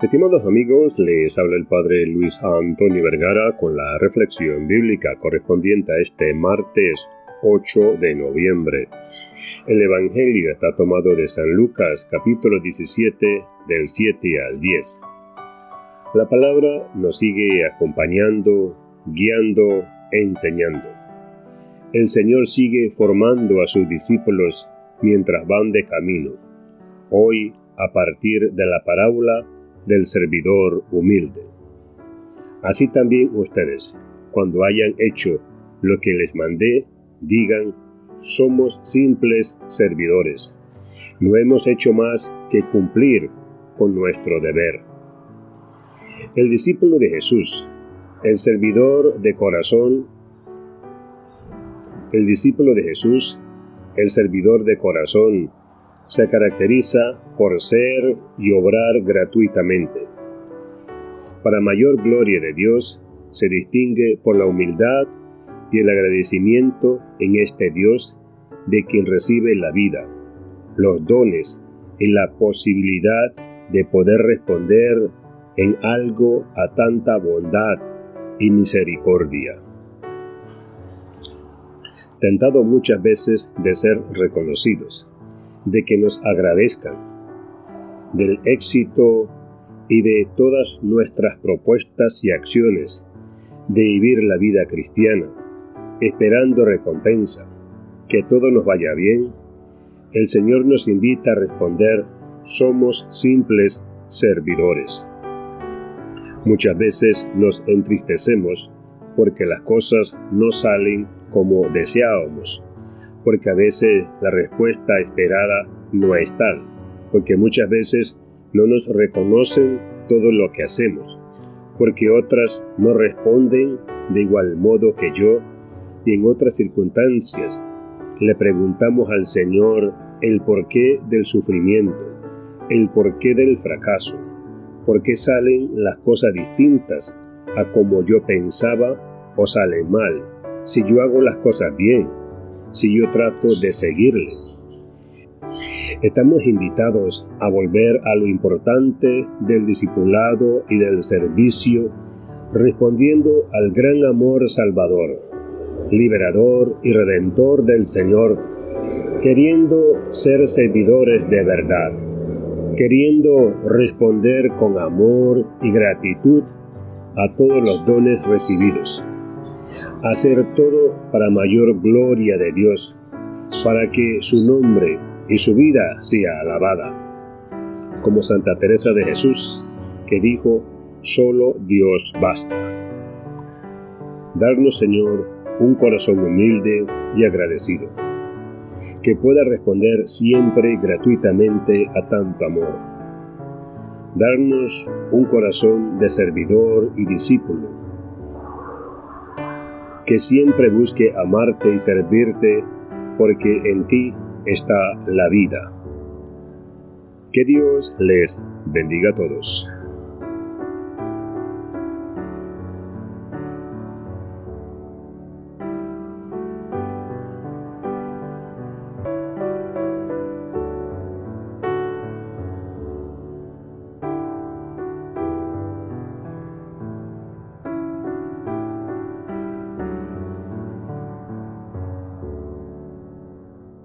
Estimados amigos, les habla el Padre Luis Antonio Vergara con la reflexión bíblica correspondiente a este martes 8 de noviembre. El Evangelio está tomado de San Lucas capítulo 17 del 7 al 10. La palabra nos sigue acompañando, guiando, enseñando. El Señor sigue formando a sus discípulos mientras van de camino. Hoy, a partir de la parábola del servidor humilde. Así también ustedes, cuando hayan hecho lo que les mandé, digan, somos simples servidores. No hemos hecho más que cumplir con nuestro deber. El discípulo de Jesús, el servidor de corazón, el discípulo de Jesús, el servidor de corazón, se caracteriza por ser y obrar gratuitamente. Para mayor gloria de Dios, se distingue por la humildad y el agradecimiento en este Dios de quien recibe la vida, los dones y la posibilidad de poder responder en algo a tanta bondad y misericordia. Tentado muchas veces de ser reconocidos, de que nos agradezcan del éxito y de todas nuestras propuestas y acciones de vivir la vida cristiana, esperando recompensa, que todo nos vaya bien, el Señor nos invita a responder, somos simples servidores. Muchas veces nos entristecemos porque las cosas no salen como deseábamos porque a veces la respuesta esperada no es tal, porque muchas veces no nos reconocen todo lo que hacemos, porque otras no responden de igual modo que yo y en otras circunstancias le preguntamos al Señor el porqué del sufrimiento, el porqué del fracaso, por qué salen las cosas distintas a como yo pensaba o salen mal, si yo hago las cosas bien, si yo trato de seguirles. Estamos invitados a volver a lo importante del discipulado y del servicio, respondiendo al gran amor salvador, liberador y redentor del Señor, queriendo ser servidores de verdad, queriendo responder con amor y gratitud a todos los dones recibidos hacer todo para mayor gloria de Dios, para que su nombre y su vida sea alabada, como Santa Teresa de Jesús, que dijo, solo Dios basta. Darnos, Señor, un corazón humilde y agradecido, que pueda responder siempre gratuitamente a tanto amor. Darnos un corazón de servidor y discípulo, que siempre busque amarte y servirte, porque en ti está la vida. Que Dios les bendiga a todos.